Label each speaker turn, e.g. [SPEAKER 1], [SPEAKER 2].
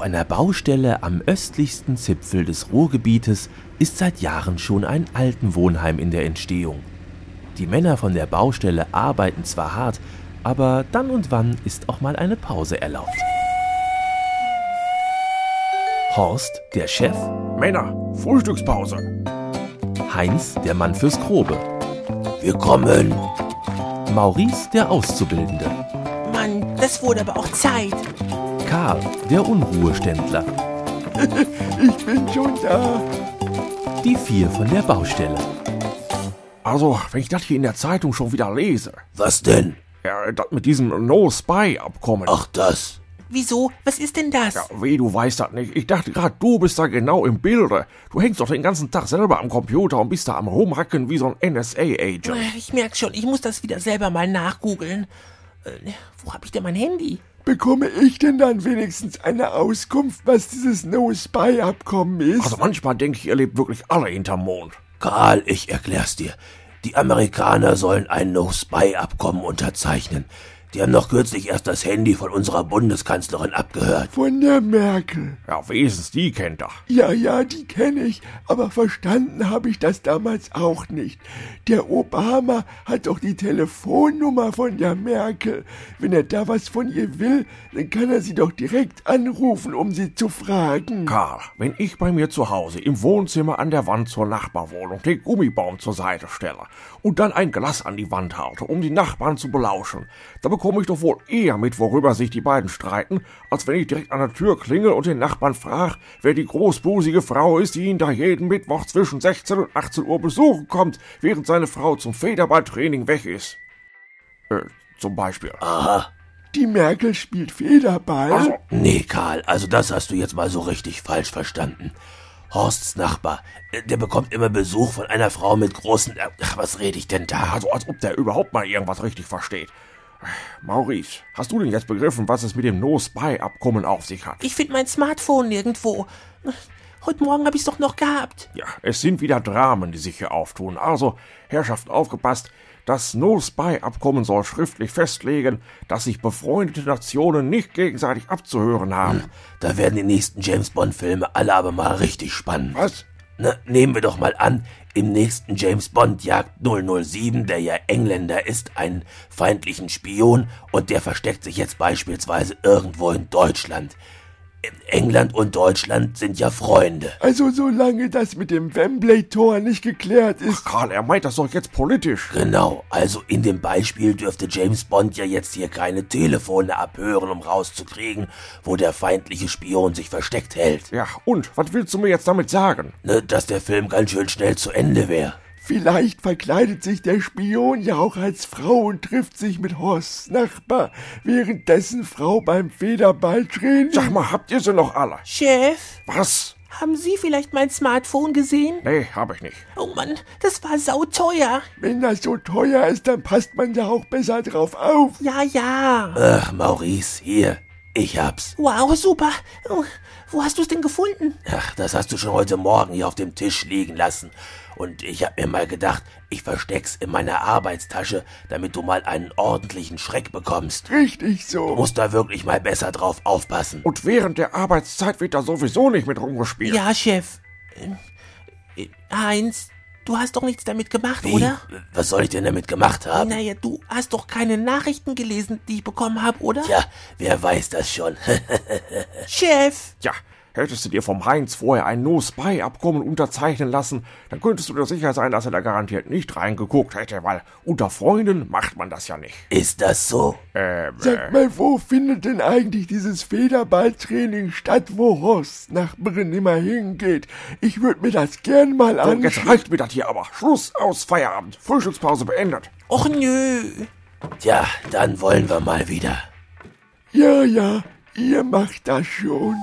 [SPEAKER 1] Auf einer Baustelle am östlichsten Zipfel des Ruhrgebietes ist seit Jahren schon ein Altenwohnheim in der Entstehung. Die Männer von der Baustelle arbeiten zwar hart, aber dann und wann ist auch mal eine Pause erlaubt. Horst, der Chef,
[SPEAKER 2] Männer, Frühstückspause.
[SPEAKER 1] Heinz, der Mann fürs Grobe,
[SPEAKER 3] Wir kommen.
[SPEAKER 1] Maurice, der Auszubildende,
[SPEAKER 4] Mann, das wurde aber auch Zeit.
[SPEAKER 1] Karl, der Unruheständler,
[SPEAKER 5] Ich bin schon da.
[SPEAKER 1] die vier von der Baustelle.
[SPEAKER 2] Also, wenn ich das hier in der Zeitung schon wieder lese,
[SPEAKER 3] Was denn?
[SPEAKER 2] ja, das mit diesem No-Spy-Abkommen.
[SPEAKER 3] Ach, das.
[SPEAKER 4] Wieso? Was ist denn das?
[SPEAKER 2] Ja, wie, du weißt das nicht. Ich dachte gerade, du bist da genau im Bilde. Du hängst doch den ganzen Tag selber am Computer und bist da am Rumhacken wie so ein NSA-Agent.
[SPEAKER 4] Ich merk schon, ich muss das wieder selber mal nachgoogeln. Äh, wo hab ich denn mein Handy?
[SPEAKER 5] Bekomme ich denn dann wenigstens eine Auskunft, was dieses No-Spy-Abkommen ist?
[SPEAKER 2] Also manchmal denke ich, ihr lebt wirklich alle hinterm Mond.
[SPEAKER 3] Karl, ich erklär's dir. Die Amerikaner sollen ein No-Spy-Abkommen unterzeichnen. Die haben noch kürzlich erst das Handy von unserer Bundeskanzlerin abgehört.
[SPEAKER 5] Von der Merkel.
[SPEAKER 2] Ja, wenigstens die kennt er.
[SPEAKER 5] Ja, ja, die kenne ich, aber verstanden habe ich das damals auch nicht. Der Obama hat doch die Telefonnummer von der Merkel. Wenn er da was von ihr will, dann kann er sie doch direkt anrufen, um sie zu fragen.
[SPEAKER 2] Karl, wenn ich bei mir zu Hause im Wohnzimmer an der Wand zur Nachbarwohnung den Gummibaum zur Seite stelle und dann ein Glas an die Wand halte, um die Nachbarn zu belauschen, da bekomme ich doch wohl eher mit, worüber sich die beiden streiten, als wenn ich direkt an der Tür klingel und den Nachbarn frage, wer die großbusige Frau ist, die ihn da jeden Mittwoch zwischen 16 und 18 Uhr besuchen kommt, während seine Frau zum Federballtraining weg ist. Äh, zum Beispiel.
[SPEAKER 3] Aha.
[SPEAKER 5] Die Merkel spielt Federball.
[SPEAKER 2] Also,
[SPEAKER 3] Nee, Karl, also das hast du jetzt mal so richtig falsch verstanden. Horsts Nachbar, äh, der bekommt immer Besuch von einer Frau mit großen... äh, Ach, was rede ich denn da?
[SPEAKER 2] Also als ob der überhaupt mal irgendwas richtig versteht. Maurice, hast du denn jetzt begriffen, was es mit dem No-Spy-Abkommen auf sich hat?
[SPEAKER 4] Ich finde mein Smartphone nirgendwo. Heute Morgen hab ich's doch noch gehabt.
[SPEAKER 2] Ja, es sind wieder Dramen, die sich hier auftun. Also, Herrschaften, aufgepasst. Das No-Spy-Abkommen soll schriftlich festlegen, dass sich befreundete Nationen nicht gegenseitig abzuhören haben.
[SPEAKER 3] Da werden die nächsten James-Bond-Filme alle aber mal richtig spannend.
[SPEAKER 2] Was?
[SPEAKER 3] Na, nehmen wir doch mal an, im nächsten James Bond jagt 007, der ja Engländer ist, einen feindlichen Spion und der versteckt sich jetzt beispielsweise irgendwo in Deutschland. England und Deutschland sind ja Freunde.
[SPEAKER 5] Also solange das mit dem Wembley-Tor nicht geklärt ist.
[SPEAKER 2] Karl, er meint das doch jetzt politisch.
[SPEAKER 3] Genau, also in dem Beispiel dürfte James Bond ja jetzt hier keine Telefone abhören, um rauszukriegen, wo der feindliche Spion sich versteckt hält.
[SPEAKER 2] Ja, und, was willst du mir jetzt damit sagen?
[SPEAKER 3] Ne, dass der Film ganz schön schnell zu Ende wäre.
[SPEAKER 5] Vielleicht verkleidet sich der Spion ja auch als Frau und trifft sich mit Horsts Nachbar, währenddessen Frau beim Federballtraining.
[SPEAKER 2] Sag mal, habt ihr sie noch alle?
[SPEAKER 4] Chef,
[SPEAKER 2] Was?
[SPEAKER 4] haben Sie vielleicht mein Smartphone gesehen?
[SPEAKER 2] Nee, hab ich nicht.
[SPEAKER 4] Oh Mann, das war sauteuer.
[SPEAKER 5] Wenn das so teuer ist, dann passt man ja auch besser drauf auf.
[SPEAKER 4] Ja, ja.
[SPEAKER 3] Ach, Maurice, hier, ich hab's.
[SPEAKER 4] Wow, super. Oh, Wo hast du's denn gefunden?
[SPEAKER 3] Ach, das hast du schon heute Morgen hier auf dem Tisch liegen lassen. Und ich hab mir mal gedacht, ich versteck's in meiner Arbeitstasche, damit du mal einen ordentlichen Schreck bekommst.
[SPEAKER 5] Richtig
[SPEAKER 3] Du
[SPEAKER 5] so.
[SPEAKER 3] musst da wirklich mal besser drauf aufpassen.
[SPEAKER 2] Und während der Arbeitszeit wird da sowieso nicht mit rumgespielt.
[SPEAKER 4] Ja, Chef. Äh, Heinz, du hast doch nichts damit gemacht,
[SPEAKER 3] Wie?
[SPEAKER 4] oder?
[SPEAKER 3] Was soll ich denn damit gemacht haben?
[SPEAKER 4] Naja, du hast doch keine Nachrichten gelesen, die ich bekommen habe, oder?
[SPEAKER 3] Tja, wer weiß das schon.
[SPEAKER 4] Chef!
[SPEAKER 2] Ja, hättest du dir vom Heinz vorher ein No-Spy-Abkommen unterzeichnen lassen, dann könntest du dir sicher sein, dass er da garantiert nicht reingeguckt hätte, weil unter Freunden macht man das ja nicht.
[SPEAKER 3] Ist das so?
[SPEAKER 2] Ähm,
[SPEAKER 5] Sag mal, wo findet denn eigentlich dieses Federballtraining statt, wo Horsts Nachbarin immer hingeht? Ich würde mir das gern mal
[SPEAKER 2] so, jetzt
[SPEAKER 5] anschauen.
[SPEAKER 2] reicht mir das hier aber. Schluss, aus, Feierabend. Frühstückspause beendet.
[SPEAKER 4] Och nö.
[SPEAKER 3] Tja, dann wollen wir mal wieder.
[SPEAKER 5] Ja, ja, ihr macht das schon.